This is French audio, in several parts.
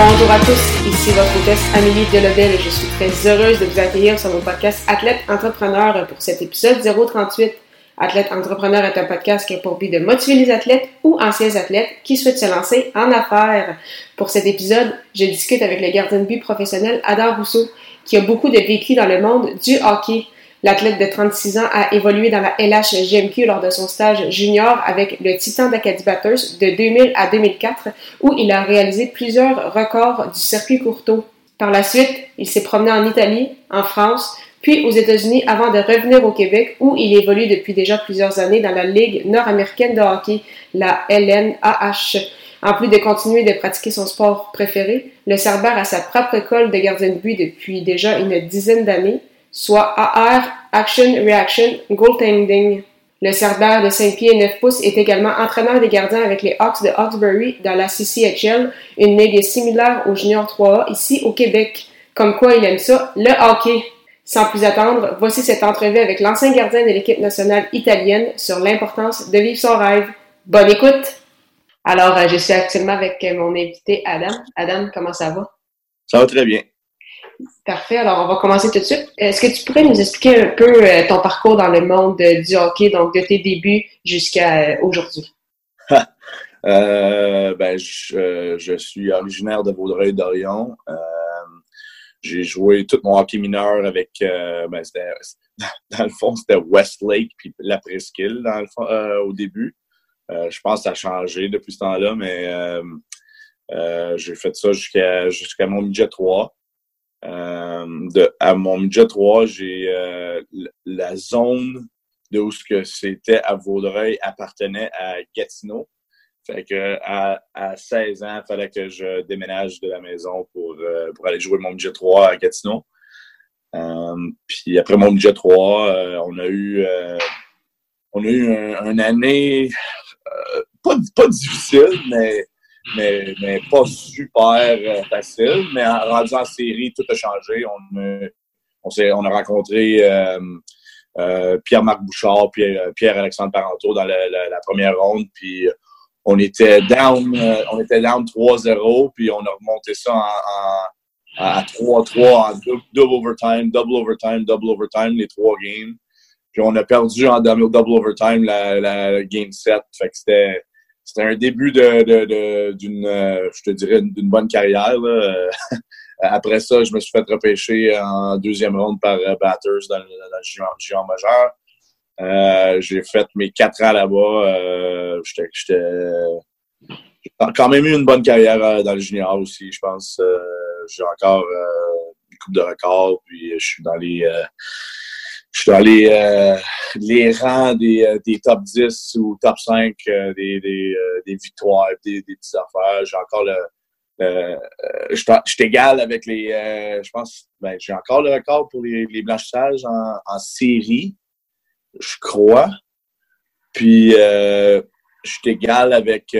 Bonjour à tous, ici votre hôtesse Amélie Delebel et je suis très heureuse de vous accueillir sur mon podcast Athlète Entrepreneur pour cet épisode 038. Athlète Entrepreneur est un podcast qui a pour but de motiver les athlètes ou anciens athlètes qui souhaitent se lancer en affaires. Pour cet épisode, je discute avec le gardien de but professionnel Adam Rousseau, qui a beaucoup de vécu dans le monde du hockey. L'athlète de 36 ans a évolué dans la LHGMQ lors de son stage junior avec le Titan d'Acadie Batters de 2000 à 2004, où il a réalisé plusieurs records du circuit courto. Par la suite, il s'est promené en Italie, en France, puis aux États-Unis avant de revenir au Québec, où il évolue depuis déjà plusieurs années dans la Ligue nord-américaine de hockey, la LNAH. En plus de continuer de pratiquer son sport préféré, le Cerbère a sa propre école de gardien de but depuis déjà une dizaine d'années, soit AR, Action Reaction Goaltending. Le Cerbère de 5 pieds et 9 pouces est également entraîneur des gardiens avec les Hawks de Hawkesbury dans la CCHL, une ligue similaire au Junior 3A ici au Québec. Comme quoi il aime ça, le hockey. Sans plus attendre, voici cette entrevue avec l'ancien gardien de l'équipe nationale italienne sur l'importance de vivre son rêve. Bonne écoute! Alors, euh, je suis actuellement avec mon invité Adam. Adam, comment ça va? Ça va très bien. Parfait. Alors, on va commencer tout de suite. Est-ce que tu pourrais nous expliquer un peu euh, ton parcours dans le monde euh, du hockey, donc de tes débuts jusqu'à euh, aujourd'hui? ben, je, suis originaire de Vaudreuil-Dorion. j'ai joué tout mon hockey mineur avec, ben, dans le fond, c'était Westlake puis la Presqu'île dans au début. je pense que ça a changé depuis ce temps-là, mais j'ai fait ça jusqu'à jusqu'à mon midget 3. Euh, de, à mon midget 3, j'ai euh, la zone de où ce que c'était à Vaudreuil appartenait à Gatineau. Fait que à, à 16 ans, il fallait que je déménage de la maison pour, euh, pour aller jouer mon midget 3 à Gatineau. puis après mon midget 3, on a eu on a eu un, une année pas, pas difficile, mais mais, pas super euh, facile. Mais en rendu en série, tout a changé. On, on, on a rencontré euh, euh, Pierre-Marc Bouchard, Pierre, Pierre-Alexandre Parenteau dans la, première ronde. Puis on était down, on était down 3-0, puis on a remonté ça en, à 3-3 en double, overtime, double overtime, double overtime, les trois games. Puis on a perdu en double, overtime la, game 7. Fait que c'était c'était un début d'une, euh, je te dirais, d'une bonne carrière. Après ça, je me suis fait repêcher en deuxième ronde par euh, Batters dans, le géant majeur. Euh, j'ai fait mes quatre ans là-bas. j'ai quand même eu une bonne carrière dans le junior aussi, je pense. j'ai encore une coupe de records, puis je suis dans les je suis dans les, euh, les rangs des, euh, top 10 ou top 5 euh, des, victoires, des, petites affaires. J'ai encore le. je suis avec les. je pense. Ben, j'ai encore le record pour les, blanchissages en, série, je crois. Puis, je suis égal avec.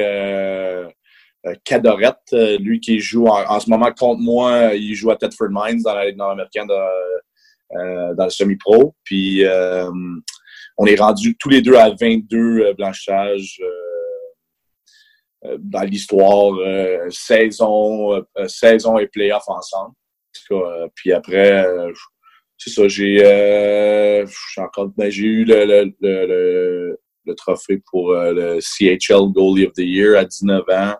Cadorette, lui qui joue en, ce moment contre moi, il joue à Thetford Mines dans la Ligue nord-américaine de, dans le semi-pro. Puis euh, on est rendu tous les deux à 22 euh, blanchissages dans l'histoire, saison, saison et playoff ensemble. puis après, c'est ça, j'ai encore ben, j'ai eu le, le, le, trophée pour le CHL Goalie of the Year à 19 ans.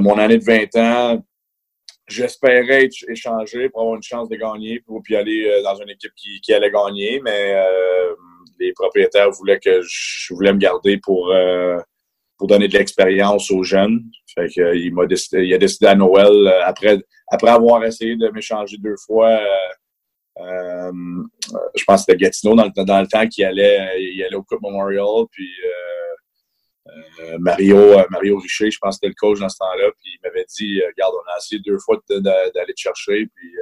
mon année de 20 ans, j'espérais être échangé pour avoir une chance de gagner, pour puis aller euh, dans une équipe qui, qui allait gagner, mais euh, les propriétaires voulaient que je voulais me garder pour euh, pour donner de l'expérience aux jeunes. Fait que il m'a décidé, il a décidé à Noël après après avoir essayé de m'échanger deux fois. je pense que c'était Gatineau dans le, dans le temps qui allait il allait au Coupe Memorial puis Mario Mario Richer je pense que c'était le coach dans ce temps-là puis il m'avait avait dit, regarde, on a essayé deux fois d'aller te chercher, puis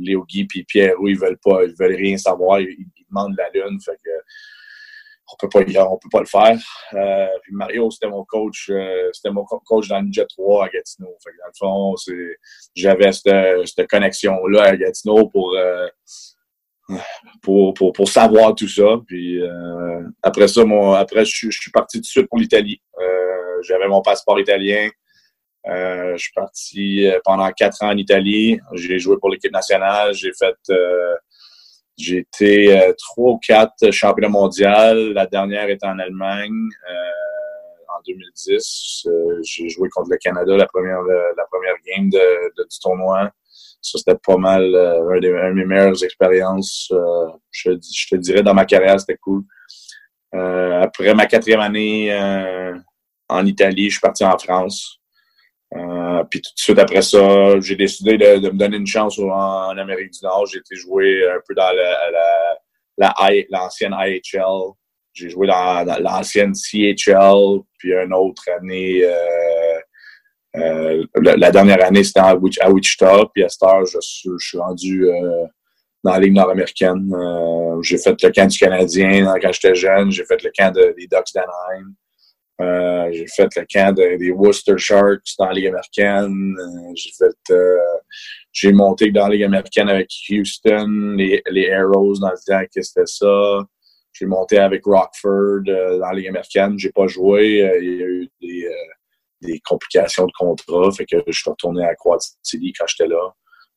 Léo Guy puis Pierre, ils veulent pas, ils veulent rien savoir, ils, demandent la lune, fait que on peut pas on peut pas le faire. Euh, Mario, c'était mon coach, euh, c'était mon coach dans Ninja 3 à Gatineau. Fait que dans le fond, j'avais cette, cette connexion-là à Gatineau pour, euh, pour, pour, pour, savoir tout ça. Puis euh, après ça, mon, après, je, suis parti tout de suite pour l'Italie. Euh, j'avais mon passeport italien. je suis parti pendant quatre ans en Italie. J'ai joué pour l'équipe nationale. J'ai fait j'ai été euh, trois ou quatre championnats mondiaux. La dernière était en Allemagne euh, en 2010. Euh, j'ai joué contre le Canada la première la première game de, du tournoi. Ça, c'était pas mal un, des, mes meilleures expériences. Je, je, te dirais dans ma carrière, c'était cool. après ma quatrième année en Italie, je suis parti en France. Euh, puis tout de suite après ça, j'ai décidé de, de, me donner une chance en, Amérique du Nord. J'ai été jouer un peu dans la, l'ancienne la, IHL. J'ai joué dans, l'ancienne CHL, puis une autre année, euh, la, dernière année, c'était à Wichita, puis à cette heure, je, je suis rendu euh, dans la Ligue nord-américaine. Euh, j'ai fait le camp du Canadien quand j'étais jeune, j'ai fait le camp de, des Ducks d'Anaheim. Euh, j'ai fait le camp des Worcester Sharks dans la Ligue américaine. Euh, j'ai fait j'ai monté dans la Ligue américaine avec Houston, les, les Arrows dans le temps que c'était ça. J'ai monté avec Rockford dans la Ligue américaine. J'ai pas joué. il y a eu des, des, complications de contrat. Fait que je suis retourné à City quand j'étais là.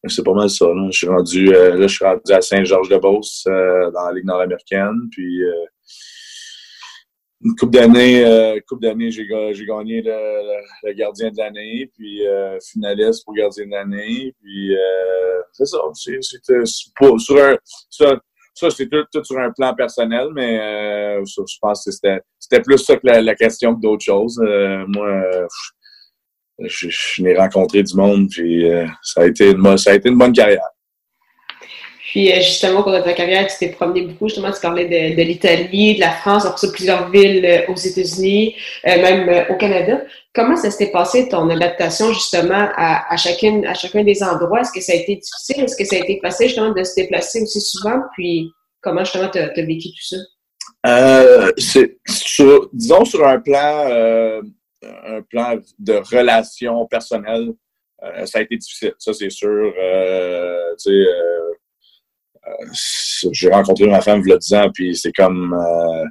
C'est pas mal ça. Je suis rendu là, je suis rendu à Saint-Georges-de-Beauce dans la Ligue nord-américaine. Puis une coupe d'années, euh, coupe d'années, j'ai, gagné le, gardien de l'année, puis euh, finaliste pour gardien de l'année, puis euh, c'est ça. C'est, euh, sur un, ça, ça c'est tout, tout, sur un plan personnel, mais euh, je pense que c'était, c'était plus ça que la, question que d'autres choses. Euh, moi, je, je, n'ai rencontré du monde, puis ça a été une, ça a été une bonne carrière. Puis euh, justement, au cours de ta carrière, tu t'es promené beaucoup. Justement, tu parlais de, l'Italie, de la France, après ça, plusieurs villes euh, aux États-Unis, euh, même au Canada. Comment ça s'était passé, ton adaptation, justement, à, chacune, à chacun des endroits? Est-ce que ça a été difficile? Est-ce que ça a été facile, justement, de se déplacer aussi souvent? Puis, comment, justement, tu as, vécu tout ça? Euh, c'est sur, disons, sur un plan, euh, un plan de relation personnelle, ça a été difficile, ça, c'est sûr. tu sais, euh, j'ai rencontré ma femme a 10 ans, puis c'est comme. Euh,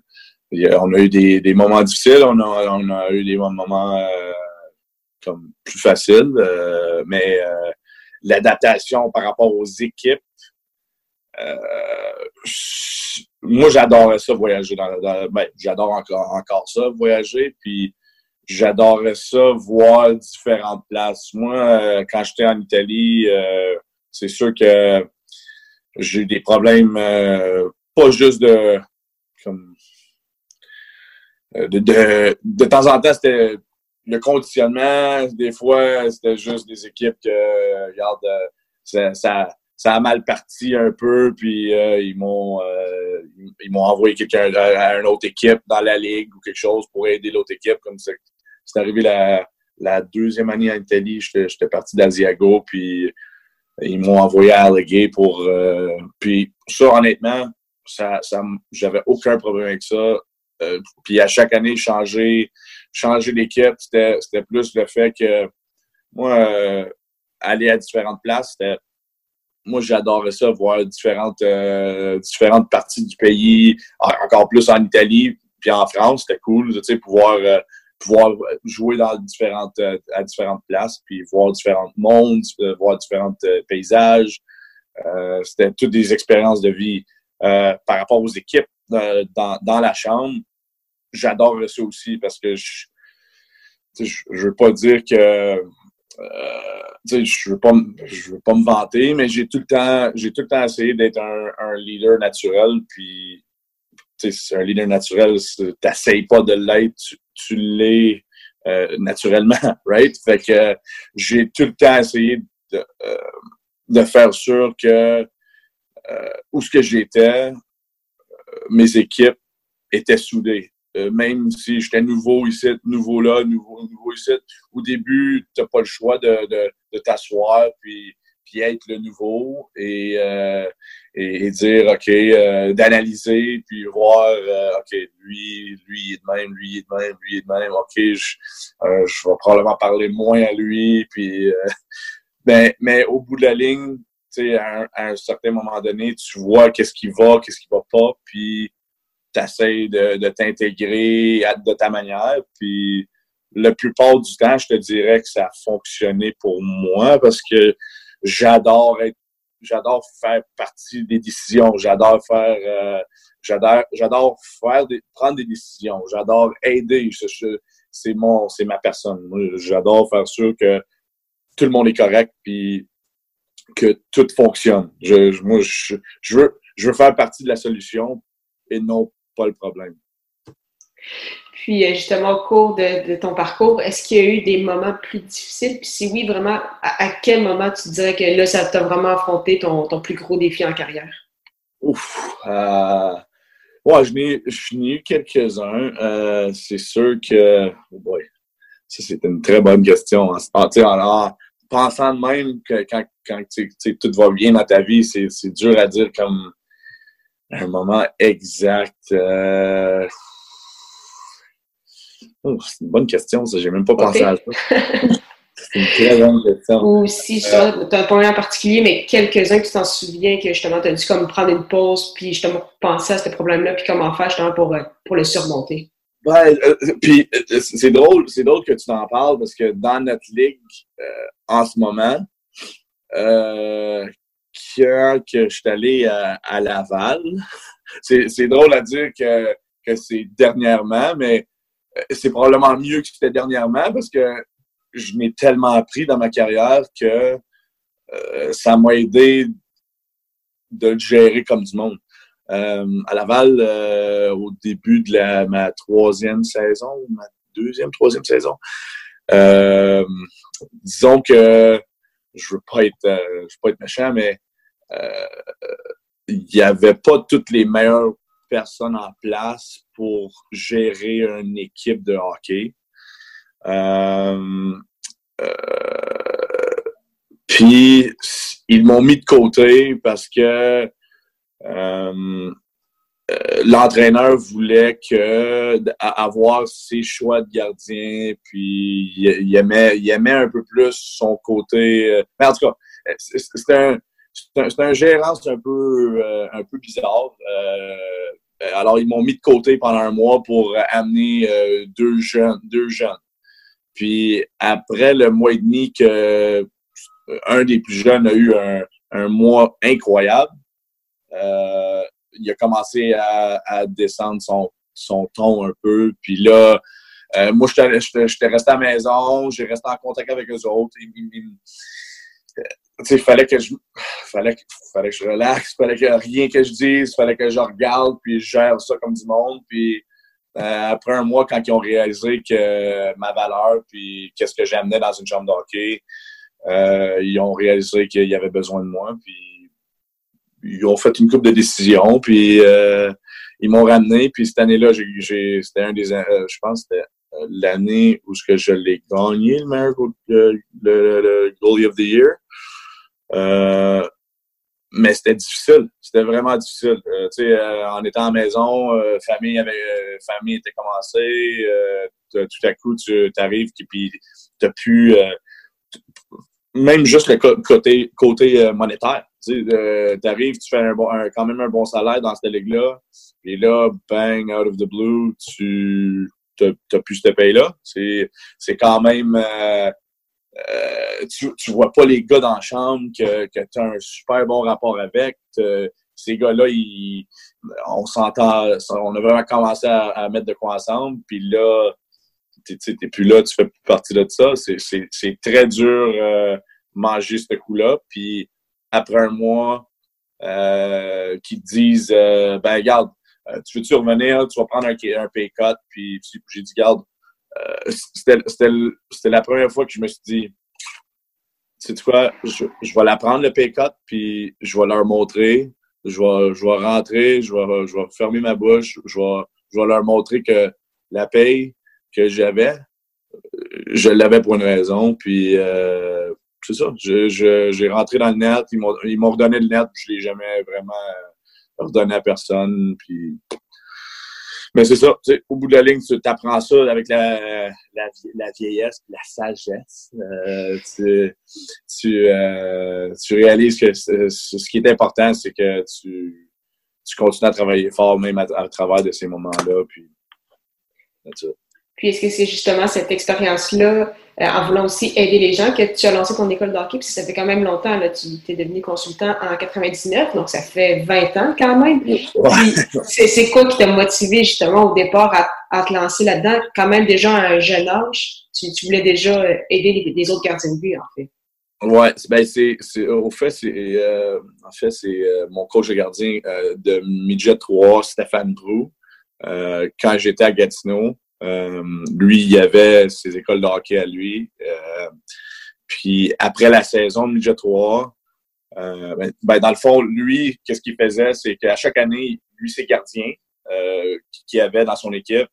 on a eu des, des, moments difficiles, on a, on a eu des moments euh, comme plus faciles, mais l'adaptation par rapport aux équipes, moi j'adorais ça voyager dans, ben, j'adore encore encore ça voyager puis j'adorais ça voir différentes places moi quand j'étais en Italie c'est sûr que j'ai eu des problèmes, euh, pas juste de, euh, de, de, de temps en temps, c'était le conditionnement. Des fois, c'était juste des équipes que, regarde, euh, ça, ça a mal parti un peu, puis ils m'ont ils m'ont envoyé quelqu'un à, une autre équipe dans la ligue ou quelque chose pour aider l'autre équipe. Comme c'est arrivé la, la deuxième année en Italie, j'étais parti d'Asiago, puis ils m'ont envoyé à Allegay pour. Euh, puis ça, honnêtement, ça, ça, j'avais aucun problème avec ça. Euh, puis à chaque année, changer, changer d'équipe, c'était, c'était plus le fait que moi, euh, aller à différentes places, c'était. Moi, j'adorais ça, voir différentes, différentes parties du pays, encore plus en Italie, puis en France, c'était cool, tu sais, pouvoir pouvoir jouer dans différentes, euh, à différentes places, puis voir différents mondes, euh, voir différents euh, paysages. Euh, C'était toutes des expériences de vie euh, par rapport aux équipes dans, dans la chambre. J'adore ça aussi parce que je, je veux pas dire que euh, je veux pas je veux pas me vanter mais j'ai tout le temps j'ai tout le temps essayé d'être un, leader naturel puis un leader naturel t'essayes pas de l'être tu l'es euh, naturellement, right? Fait que j'ai tout le temps essayé de, euh, de faire sûr que où ce que j'étais, mes équipes étaient soudées. Euh, même si j'étais nouveau ici, nouveau là, nouveau, nouveau ici, au début, tu n'as pas le choix de, de, de t'asseoir puis, puis être le nouveau et, euh, et, dire, OK, euh, d'analyser, puis voir, OK, lui, lui il est de même, lui il est de même, lui il est de même, OK, je, je vais probablement parler moins à lui, puis, ben, mais au bout de la ligne, à, à, un certain moment donné, tu vois qu'est-ce qui va, qu'est-ce qui va pas, puis tu essaies de, de t'intégrer de ta manière. Puis la plupart du temps, je te dirais que ça a fonctionné pour moi parce que j'adore être j'adore faire partie des décisions, j'adore faire euh, j'adore j'adore faire des, prendre des décisions, j'adore aider, c'est mon c'est ma personne. J'adore faire sûr que tout le monde est correct puis que tout fonctionne. Je, moi je, je veux je veux faire partie de la solution et non le problème. Puis euh, justement, au cours de, ton parcours, est-ce qu'il y a eu des moments plus difficiles? Puis si oui, vraiment, à, quel moment tu dirais que là, ça t'a vraiment affronté ton, plus gros défi en carrière? Ouf! Euh, ouais, je n'ai eu quelques-uns. Euh, c'est sûr que... Oh boy! Ça, c'est une très bonne question. En, en, pensant de même que quand, quand tout va bien dans ta vie, c'est dur à dire comme un moment exact. Euh... Oh, c'est une bonne question, ça. J'ai même pas pensé à ça. C'est une très bonne question. Ou si tu as un point en particulier, mais quelques-uns que tu t'en souviens que justement, tu as dû comme prendre une pause, puis justement penser à ce problème-là, puis comment faire justement pour, euh, pour le surmonter. Ouais, euh, puis euh, c'est drôle, c'est drôle que tu t'en parles parce que dans notre ligue en ce moment, que je suis allé à, Laval. C'est drôle à dire que, que c'est dernièrement, mais euh, c'est probablement mieux que c'était dernièrement parce que je m'ai tellement appris dans ma carrière que euh, ça m'a aidé de le gérer comme du monde. Euh, à Laval, au début de ma troisième saison, ma deuxième, troisième saison, disons que je veux pas être, je veux pas être méchant, mais euh, il n'y avait pas toutes les meilleures personnes en place pour gérer une équipe de hockey. Euh, euh, puis ils m'ont mis de côté parce que l'entraîneur voulait que avoir ses choix de gardien, puis il, aimait, il aimait un peu plus son côté. Mais en tout cas, c'était un, c'est un, gérant un peu, euh, un peu bizarre. Euh, alors, ils m'ont mis de côté pendant un mois pour amener euh, deux jeunes, deux jeunes. Puis après le mois et demi que un des plus jeunes a eu un, mois incroyable, il a commencé à, descendre son, son ton un peu. Puis là, moi, j'étais resté à la maison, j'ai resté en contact avec eux autres il fallait que je fallait, fallait que je relaxe, fallait que rien que je dise, fallait que je regarde, puis je gère ça comme du monde. Puis euh, après un mois, quand ils ont réalisé que ma valeur, puis qu'est-ce que j'amenais dans une chambre d'hockey, euh, ils ont réalisé qu'il y avait besoin de moi. Puis ils ont fait une coupe de décisions, puis euh, ils m'ont ramené. Puis cette année-là, j'ai, c'était un des, je pense, c'était l'année où je l'ai gagné, le meilleur le, le goalie of the year. Euh, mais c'était difficile. C'était vraiment difficile. Euh, tu sais, euh, en étant à maison, famille avait, famille était commencée. tout à coup, tu arrives puis t'as pu même juste le côté côté monétaire. Tu arrives, tu fais un bon, quand même un bon salaire dans cette ligue-là. Et là, bang, out of the blue, tu t'as plus ce paye-là. C'est quand même euh, tu, vois pas les gars dans la chambre que, que tu as un super bon rapport avec. ces gars-là, on s'entend, on a vraiment commencé à, mettre de quoi ensemble. Puis là, tu plus là, tu fais plus partie de ça. C'est très dur euh, manger ce coup-là. Puis après un mois, euh, te disent euh, ben regarde, euh, tu veux-tu revenir, tu vas prendre un, un pay cut, puis j'ai dit garde, euh, c'était la première fois que je me suis dit, c'est quoi, je, je vais la prendre le pay cut, puis je vais leur montrer, je vais, je vais rentrer, je vais, je vais fermer ma bouche, je vais, je vais leur montrer que la paye que j'avais, je l'avais pour une raison. Puis euh, c'est ça. J'ai rentré dans le net. Ils m'ont redonné le net. Je l'ai jamais vraiment redonné à personne. Puis mais c'est ça, au bout de la ligne, tu apprends ça avec la, la, la vieillesse, la sagesse. Euh, tu, tu, euh, tu, réalises que ce qui est important, c'est que tu, tu continues à travailler fort même à, travers de ces moments-là. Puis, puis est-ce que c'est justement cette expérience-là, euh, en voulant aussi aider les gens, que tu as lancé ton école d'hockey? Puis ça fait quand même longtemps, là, tu es devenu consultant en 99, donc ça fait 20 ans quand même. C'est quoi qui t'a motivé justement au départ à, te lancer là-dedans? Quand même déjà à un jeune âge, tu, voulais déjà euh, aider les, autres gardiens de but, en fait. Ouais, ben c'est, au fait, c'est, euh, en fait, c'est mon coach de gardien de midget 3, Stéphane Brou. quand j'étais à Gatineau, lui, il avait ses écoles de hockey à lui. Euh, puis après la saison de midget 3, euh, ben, ben, dans le fond, lui, qu'est-ce qu'il faisait, c'est qu'à chaque année, lui, ses gardiens qu'il avait dans son équipe,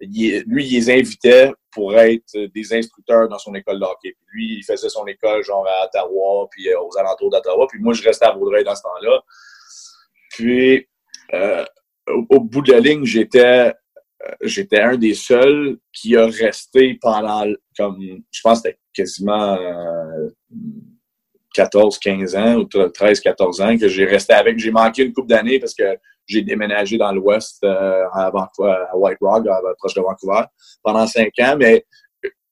lui, il les invitait pour être des instructeurs dans son école de hockey. Puis lui, il faisait son école genre à Ottawa, puis aux alentours d'Ottawa. Puis moi, je restais à Vaudreuil dans ce temps-là. Puis, au, bout de la ligne, j'étais euh, j'étais un des seuls qui a resté pendant, comme, je pense que c'était quasiment 14, 15 ans ou 13, 14 ans que j'ai resté avec. J'ai manqué une couple d'années parce que j'ai déménagé dans l'Ouest euh, à, à White Rock, proche de Vancouver, pendant cinq ans. Mais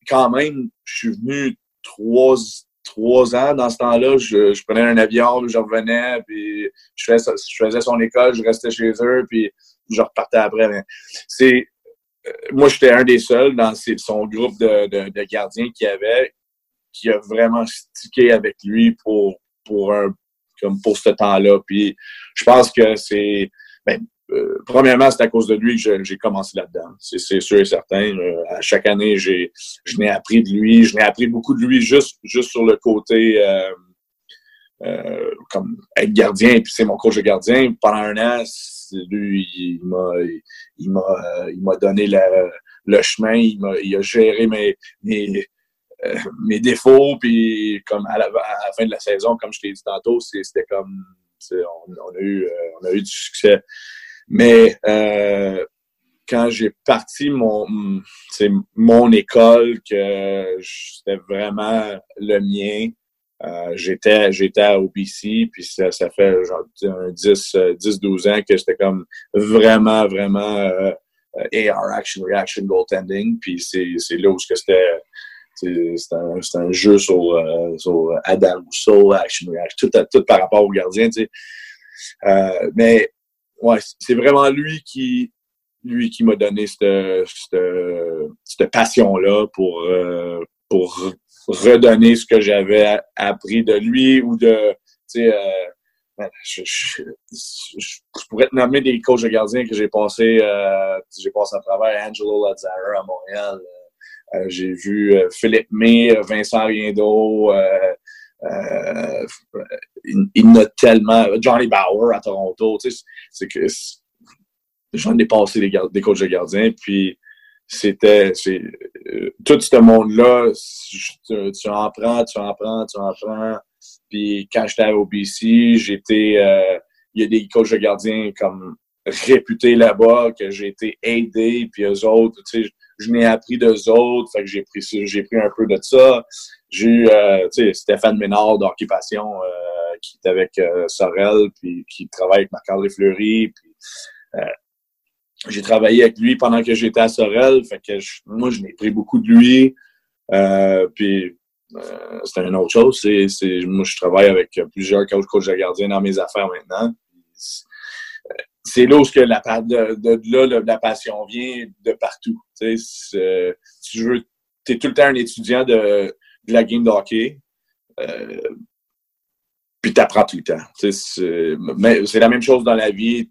quand même, je suis venu trois, trois ans dans ce temps-là. Je, prenais un avion, je revenais, puis je faisais, je faisais son école, je restais chez eux, puis je repartais après. Mais c'est, euh, moi, j'étais un des seuls dans son groupe de, de, gardiens qui avait, qui a vraiment stické avec lui pour, pour un, comme pour ce temps-là. Puis je pense que c'est, ben, euh, premièrement, c'est à cause de lui que j'ai commencé là-dedans. C'est sûr et certain. Euh, à chaque année, j'ai, je n'ai appris de lui. Je n'ai appris beaucoup de lui juste, juste sur le côté euh, comme être gardien. Puis c'est mon coach de gardien. Pendant un an, lui, il m'a, il m'a, il m'a donné le chemin, il, m'a, il a géré mes, mes, euh, mes défauts, puis comme à la, fin de la saison, comme je t'ai dit tantôt, c'était comme, on, on, a eu, euh, on a eu du succès. Mais euh, quand j'ai parti mon, mon école, que c'était vraiment le mien, euh, j'étais j'étais à OBC, puis ça, ça fait genre 10, 10 12 ans que c'était comme vraiment, vraiment euh, AR Action Reaction Goaltending. Puis c'est là où c'était c'est un, un, jeu sur, euh, sur Adam Rousseau, Action Reaction, tout, tout par rapport au gardien. Tu sais. Euh, mais ouais, c'est vraiment lui qui lui qui m'a donné cette, cette, cette passion-là pour, euh, pour redonner ce que j'avais appris de lui ou de, tu sais, euh, je, je, je, pourrais te nommer des coachs de gardiens que j'ai passé, euh, j'ai passé à travers Angelo Lazzara à Montréal. Euh, j'ai vu euh, Philippe May, Vincent Riendo, euh, il, il a tellement, Johnny Bauer à Toronto, tu sais, c'est que j'en ai passé des, des coachs de gardiens, puis c'était euh, tout ce monde-là, tu, en prends, tu en prends, tu en prends. Puis quand j'étais à OBC, j'étais euh, il y a des coachs de gardiens comme réputés là-bas que j'ai été aidé, puis eux autres, tu sais, je n'ai appris d'eux autres, fait que j'ai pris j'ai pris un peu de ça. J'ai eu euh, tu sais Stéphane Ménard d'Occupation qui est avec Sorel puis qui travaille avec Marc-André Fleury puis j'ai travaillé avec lui pendant que j'étais à Sorel. Fait que moi, je n'ai pris beaucoup de lui. Euh, puis euh, c'était une autre chose. C'est, moi, je travaille avec plusieurs coachs, coachs de gardien dans mes affaires maintenant. C'est là où que la, de, de, là, la passion vient de partout. Tu sais, tu veux, es tout le temps un étudiant de, de la game de hockey. Euh, puis tu apprends tout le temps. C'est la même chose dans la vie.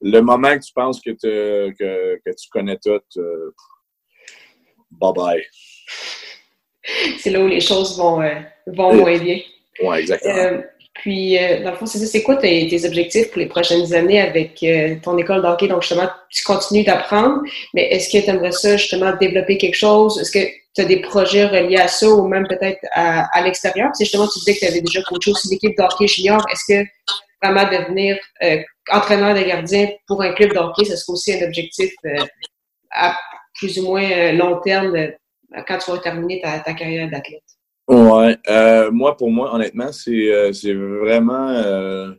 le moment que tu penses que, que, que tu connais tout, euh, bye bye. C'est là où les choses vont, euh, vont moins bien. Oui, exactement. Euh, Puis, dans le fond, c'est ça. C'est quoi tes, tes, objectifs pour les prochaines années avec ton école d'hockey? Donc, justement, tu continues d'apprendre, mais est-ce que tu aimerais ça, justement, développer quelque chose? Est-ce que tu as des projets reliés à ça ou même peut-être à, à l'extérieur? C'est justement, tu disais que tu avais déjà coaché aussi l'équipe d'hockey junior. Est-ce que vraiment devenir euh, entraîneur de gardien pour un club d'hockey, ce serait aussi un objectif à plus ou moins long terme quand tu vas terminer ta, carrière d'athlète? Ouais. Euh, moi, pour moi, honnêtement, c'est, euh, c'est vraiment. Euh,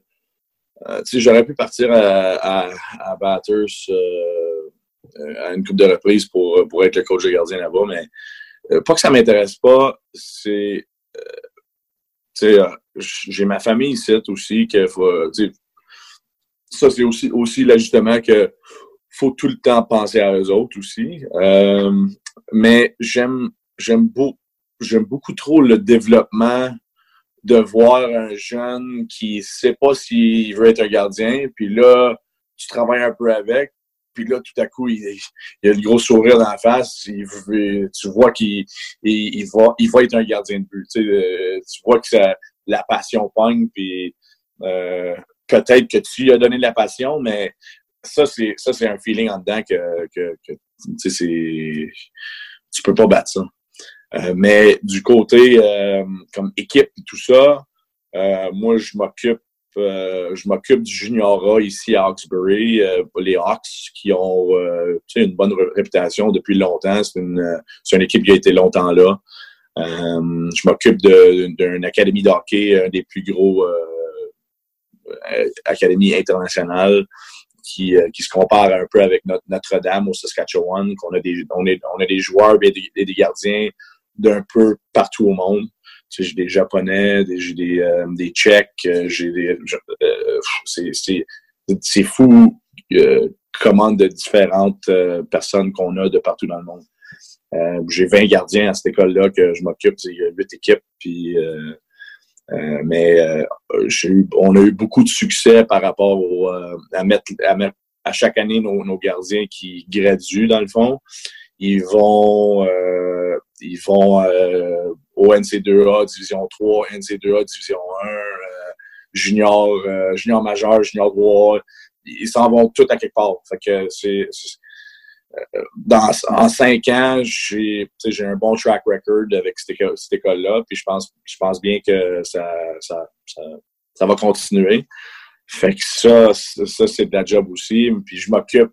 euh, tu j'aurais pu partir à, à, à Batters à une coupe de reprise pour, pour être le coach de gardien là-bas, mais pas que ça m'intéresse pas, c'est. tu sais, j'ai ma famille ici aussi, que faut, ça, c'est aussi, aussi l'ajustement que faut tout le temps penser à eux autres aussi. mais j'aime, j'aime beaucoup j'aime beaucoup trop le développement de voir un jeune qui sait pas s'il veut être un gardien, puis là, tu travailles un peu avec, puis là, tout à coup, il, il a le gros sourire dans la face, tu vois qu'il il, va, être un gardien de but. Tu, euh, vois que la passion pogne, puis euh, peut-être que tu lui as donné de la passion, mais ça, c'est un feeling en dedans que, tu peux pas battre ça. Euh, mais du côté comme équipe et tout ça, moi, je m'occupe je m'occupe du juniorat ici à Hawkesbury, les Hawks, qui ont une bonne réputation depuis longtemps. C'est une, une équipe qui a été longtemps là. je m'occupe d'une académie de hockey, un des plus gros académies internationales. Qui, qui, se compare un peu avec notre Notre-Dame au Saskatchewan, a des, on, est, on a des joueurs et des gardiens d'un peu partout au monde. Tu sais, j'ai des Japonais, j'ai des, euh, des Tchèques, euh, j'ai des... Euh, c'est fou comment de différentes personnes qu'on a de partout dans le monde. j'ai 20 gardiens à cette école-là que je m'occupe. Il y a 8 équipes. Puis, mais eu, on a eu beaucoup de succès par rapport au, à, mettre, à mettre à chaque année nos, nos gardiens qui graduent, dans le fond. Ils vont ils vont euh, au NC2A, Division 3, NC2A, Division 1, euh, junior, euh, junior majeur, junior 3. Ils s'en vont tous à quelque part. Fait que c'est, dans, en cinq ans, j'ai, un bon track record avec cette, école-là, puis je pense, je pense bien que ça, ça, ça, va continuer. Fait que ça, ça c'est de la job aussi. Puis je m'occupe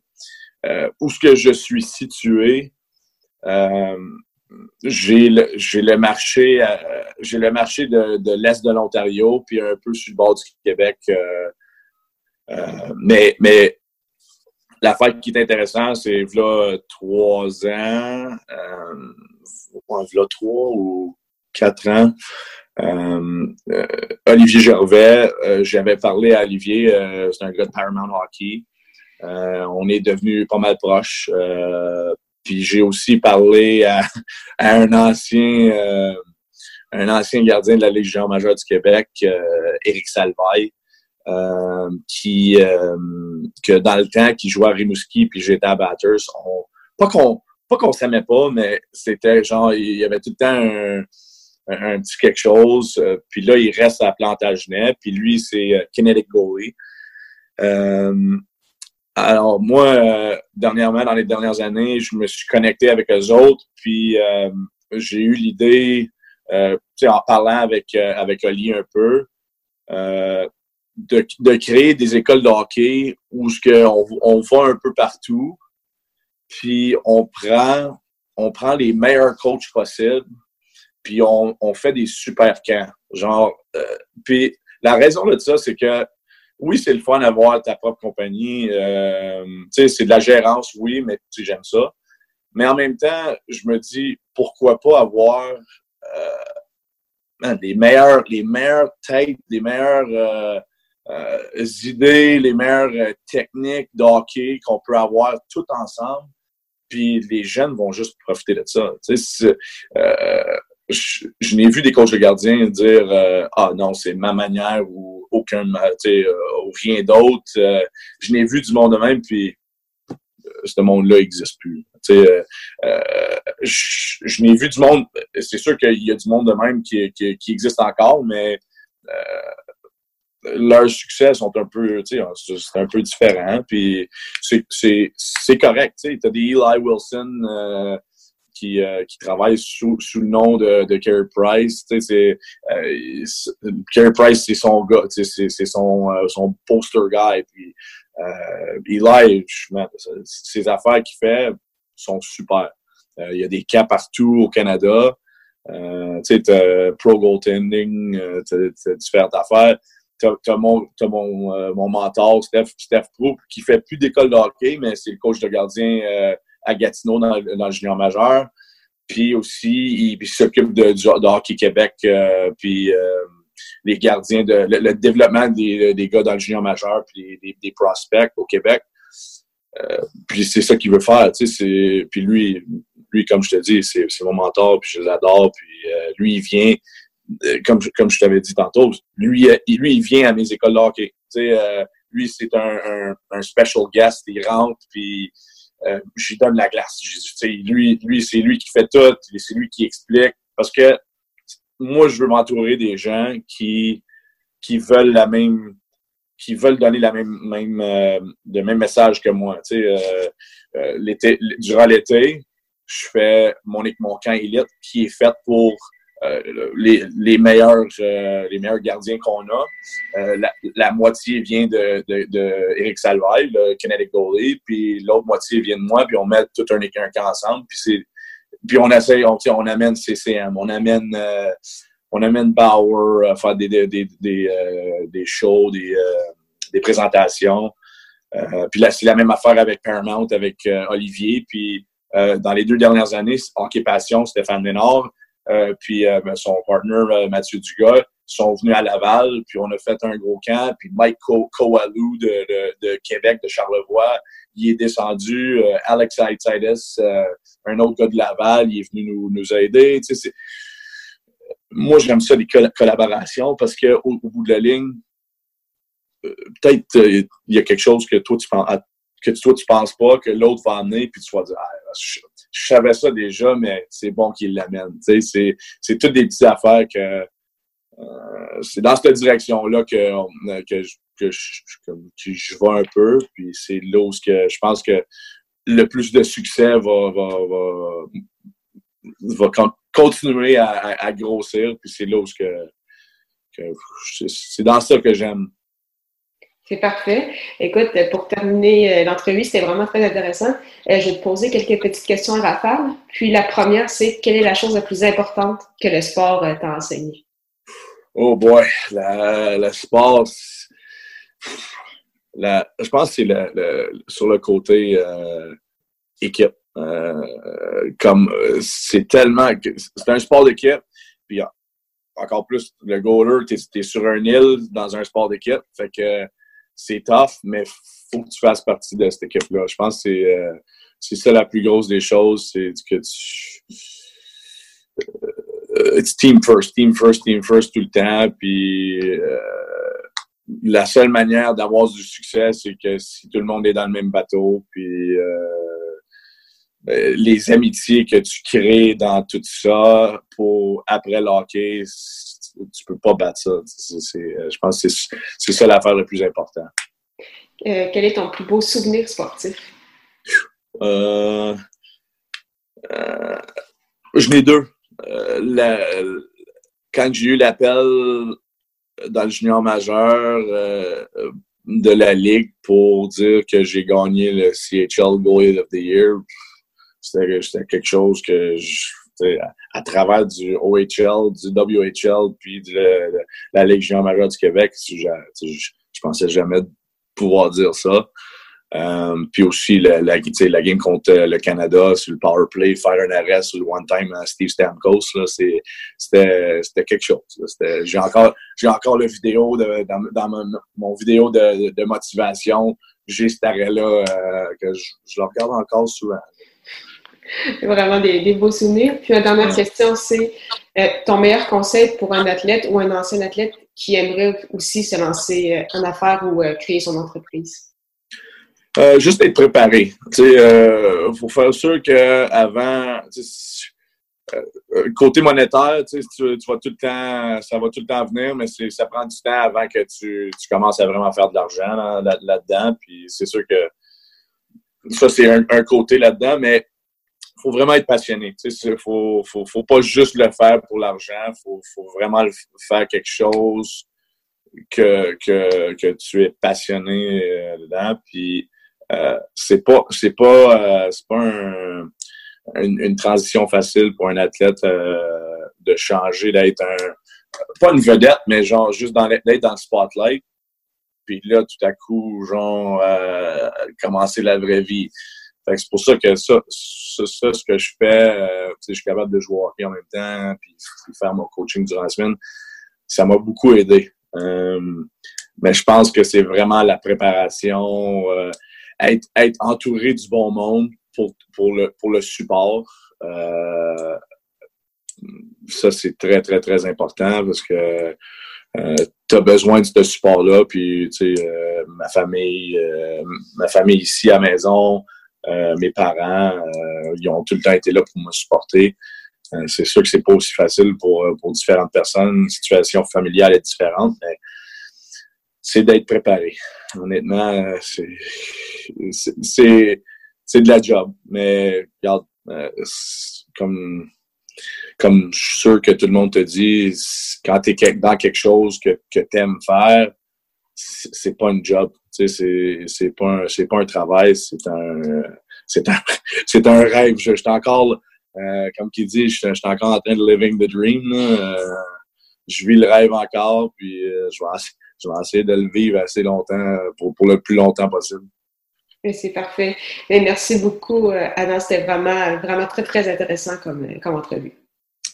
où ce que je suis situé. Euh, j'ai le, le marché, euh, j'ai le marché de, de l'Est de l'Ontario, puis un peu sur le bord du Québec. Euh, euh, mais, mais l'affaire qui est intéressante, c'est là trois ans, là trois ou quatre ans. Olivier Gervais, j'avais parlé à Olivier, c'est un gars de Paramount Hockey. on est devenu pas mal proches. Puis j'ai aussi parlé à, un ancien euh, un ancien gardien de la Légion majeure du Québec, euh, Éric Salvaille, euh, qui que dans le temps qui jouait à Rimouski puis j'étais à Batters, on, pas qu'on pas qu'on s'aimait pas, mais c'était genre il y avait tout le temps un, petit quelque chose. puis là, il reste à Plantagenet. Puis lui, c'est Kinetic Goalie. Alors, moi, euh, dernièrement, dans les dernières années, je me suis connecté avec eux autres, puis euh, j'ai eu l'idée, euh, en parlant avec, euh, avec Oli un peu, de, de, créer des écoles de hockey où ce que on, on va un peu partout, puis on prend, on prend les meilleurs coachs possibles, puis on, on fait des super camps. Genre, puis la raison de ça, c'est que oui, c'est le fun d'avoir ta propre compagnie. Euh, c'est de la gérance, oui, mais j'aime ça. Mais en même temps, je me dis, pourquoi pas avoir euh, les meilleures, les meilleures têtes, les meilleures euh, idées, les meilleures techniques d'hockey qu'on peut avoir tout ensemble. Puis les jeunes vont juste profiter de ça je, n'ai vu des coachs de gardiens dire Ah non, c'est ma manière ou aucun euh, ou rien d'autre. Euh, je n'ai vu du monde de même, puis ce monde-là n'existe plus. je, je n'ai vu du monde, c'est sûr qu'il y a du monde de même qui, existe encore, mais leurs succès sont un peu, c'est un peu différent. Puis c'est correct, tu. T'as des Eli Wilson euh, qui, euh, qui travaillent sous, sous le nom de, de Carey Price. Tu sais, euh, Carey Price, c'est son gars, c'est son, euh, son poster guy. Puis euh, ses affaires qu'il fait sont super. Il y a des cas partout au Canada. Tu sais, pro goaltending, t'as différentes affaires. T'as as mon, mon, mentor, Steph, Steph Pro, qui fait plus d'école de hockey, mais c'est le coach de gardien à Gatineau dans, le junior majeur. Puis aussi, il, s'occupe de, hockey Québec, puis les gardiens, de, le, développement des, des, gars dans le junior majeur, puis des, des prospects au Québec. puis c'est ça qu'il veut faire, tu sais. Puis lui, lui, comme je te dis, c'est mon mentor, puis je l'adore. Puis euh, lui, il vient, euh, comme, comme je t'avais dit tantôt, lui, euh, lui, il vient à mes écoles de hockey. Tu sais, lui, c'est un, un, special guest. Il rentre, puis euh, je lui donne la glace. Lui, c'est lui qui fait tout. C'est lui qui explique. Parce que moi, je veux m'entourer des gens qui, qui veulent la même qui veulent donner la même, même le même message que moi. Euh, l'été, durant l'été, je fais mon, mon camp élite qui est fait pour euh, les, les, meilleurs, euh, les meilleurs gardiens qu'on a. Euh, la, la, moitié vient de, de, Salvaille, le Kinetic Goalie, puis l'autre moitié vient de moi, puis on met tout un, camp ensemble, puis c'est puis on essaye, on, on amène CCM, on amène on amène Bauer à faire des, des, des, des, shows, des, des présentations. puis là, c'est la même affaire avec Paramount, avec Olivier, puis euh, dans les deux dernières années, Hockey Passion, Stéphane Ménard, euh, puis euh, ben, son partner Mathieu Dugas sont venus à Laval, puis on a fait un gros camp, puis Mike Coalou de, de, de, Québec, de Charlevoix, il est descendu, Alex Aitidis, un autre gars de Laval, il est venu nous, nous aider. Tu sais, moi, j'aime ça, les collaborations, parce qu'au au bout de la ligne, peut-être il y a quelque chose que toi, tu penses, que toi, tu penses pas, que l'autre va amener, puis tu vas dire, ah, je, savais ça déjà, mais c'est bon qu'il l'amène. C'est, toutes des petites affaires que euh, c'est dans cette direction-là que, que, je, que, vais un peu, puis c'est là où que je pense que le plus de succès va, continuer à, grossir, puis c'est là que c'est dans ça que j'aime c'est parfait. Écoute, pour terminer euh, l'entrevue, c'était vraiment très intéressant. Euh, je vais te poser quelques petites questions à rafale. Puis la première, c'est quelle est la chose la plus importante que le sport euh, t'a enseigné? Oh boy, le sport, je pense que c'est sur le côté équipe. comme c'est tellement, c'est un sport d'équipe, puis encore plus le goaler, tu es, sur un île dans un sport d'équipe, fait que c'est tough, mais faut que tu fasses partie de cette équipe-là. Je pense que c'est, euh, c'est ça la plus grosse des choses, c'est que tu... Euh, it's team first, team first, team first tout le temps. Puis euh, la seule manière d'avoir du succès, c'est que si tout le monde est dans le même bateau, puis les amitiés que tu crées dans tout ça pour après le hockey, tu peux pas battre ça. Euh, je pense que c'est ça l'affaire la plus importante. Euh, quel est ton plus beau souvenir sportif? Euh, je n'ai deux. quand j'ai eu l'appel dans le junior majeur de la Ligue pour dire que j'ai gagné le CHL Goalie of the Year, c'était quelque chose que je à, travers du OHL, du WHL, puis de, la Légion majeure du Québec. Je, pensais jamais pouvoir dire ça. Euh, puis aussi la, la, game contre le Canada sur le power play, faire un arrêt sur le one-time à Steve Stamkos, c'était quelque chose. J'ai encore, encore la vidéo de, dans, mon, vidéo de, de motivation. J'ai cet arrêt-là euh, que je, je, le regarde encore souvent. Vraiment des, beaux souvenirs. Puis la dernière question, c'est euh, ton meilleur conseil pour un athlète ou un ancien athlète qui aimerait aussi se lancer euh, en affaires ou euh, créer son entreprise? juste être préparé. Il faut faire sûr qu'avant, côté monétaire, tu, tu, vas tout le temps, ça va tout le temps venir, mais ça prend du temps avant que tu, tu commences à vraiment faire de l'argent là-dedans. puis c'est sûr que ça, c'est un, côté là-dedans, mais faut vraiment être passionné. Il faut, faut, faut, pas juste le faire pour l'argent. Il faut, faut, vraiment faire quelque chose que, que, que tu es passionné euh, dedans. Puis euh, c'est pas c'est pas, euh, pas un, une, transition facile pour un athlète euh, de changer, d'être un pas une vedette, mais genre juste d'être dans le spotlight. Puis là, tout à coup, genre, commencer la vraie vie. C'est pour ça que ça, ça, ce que je fais, euh, je suis capable de jouer hockey en même temps, puis, faire mon coaching durant la semaine, ça m'a beaucoup aidé. Euh, mais je pense que c'est vraiment la préparation, euh, être, être entouré du bon monde pour, pour, le, pour le support. Euh, ça, c'est très, très, très important parce que euh, tu as besoin de ce support-là. Puis, tu sais, euh, ma famille, euh, ma famille ici à la maison, mes parents, ils ont tout le temps été là pour me supporter. c'est sûr que c'est pas aussi facile pour, pour différentes personnes. La situation familiale est différente, mais c'est d'être préparé. Honnêtement, c'est, c'est, de la job. Mais regarde, comme comme je suis sûr que tout le monde te dit, quand tu es dans quelque chose que, que tu aimes faire, c'est pas un job. Tu sais, c'est pas, un, pas un travail, c'est un, c'est un, c'est un rêve. Je, suis encore, euh, comme qui dit, je, suis encore en train de living the dream. Euh, je vis le rêve encore, puis euh, je, vais, je vais essayer de le vivre assez longtemps, pour, pour le plus longtemps possible. C'est parfait. Merci beaucoup, Adam. C'était vraiment, vraiment très, très intéressant comme, comme entrevue.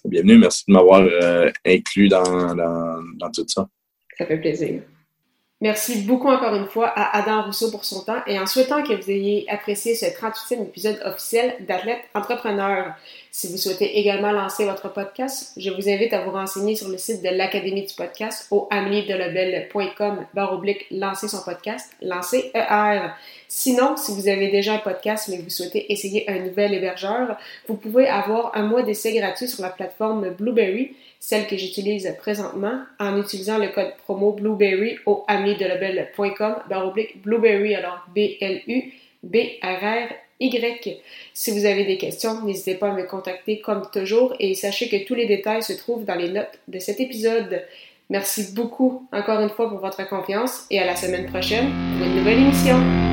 Bienvenue. Merci de m'avoir inclus dans, dans, dans tout ça. Ça fait plaisir. Merci beaucoup encore une fois à Adam Rousseau pour son temps et en souhaitant que vous ayez apprécié ce 38e épisode officiel d'Athlète Entrepreneur. Si vous souhaitez également lancer votre podcast, je vous invite à vous renseigner sur le site de l'Académie du podcast au ameliedelobel.com barre oblique lancer son podcast, lancer ER. Sinon, si vous avez déjà un podcast mais vous souhaitez essayer un nouvel hébergeur, vous pouvez avoir un mois d'essai gratuit sur la plateforme Blueberry celle que j'utilise présentement, en utilisant le code promo Blueberry au amidelabel.com, oblique Blueberry, alors B-L-U-B-R-R-Y. Si vous avez des questions, n'hésitez pas à me contacter comme toujours et sachez que tous les détails se trouvent dans les notes de cet épisode. Merci beaucoup encore une fois pour votre confiance et à la semaine prochaine pour une nouvelle émission.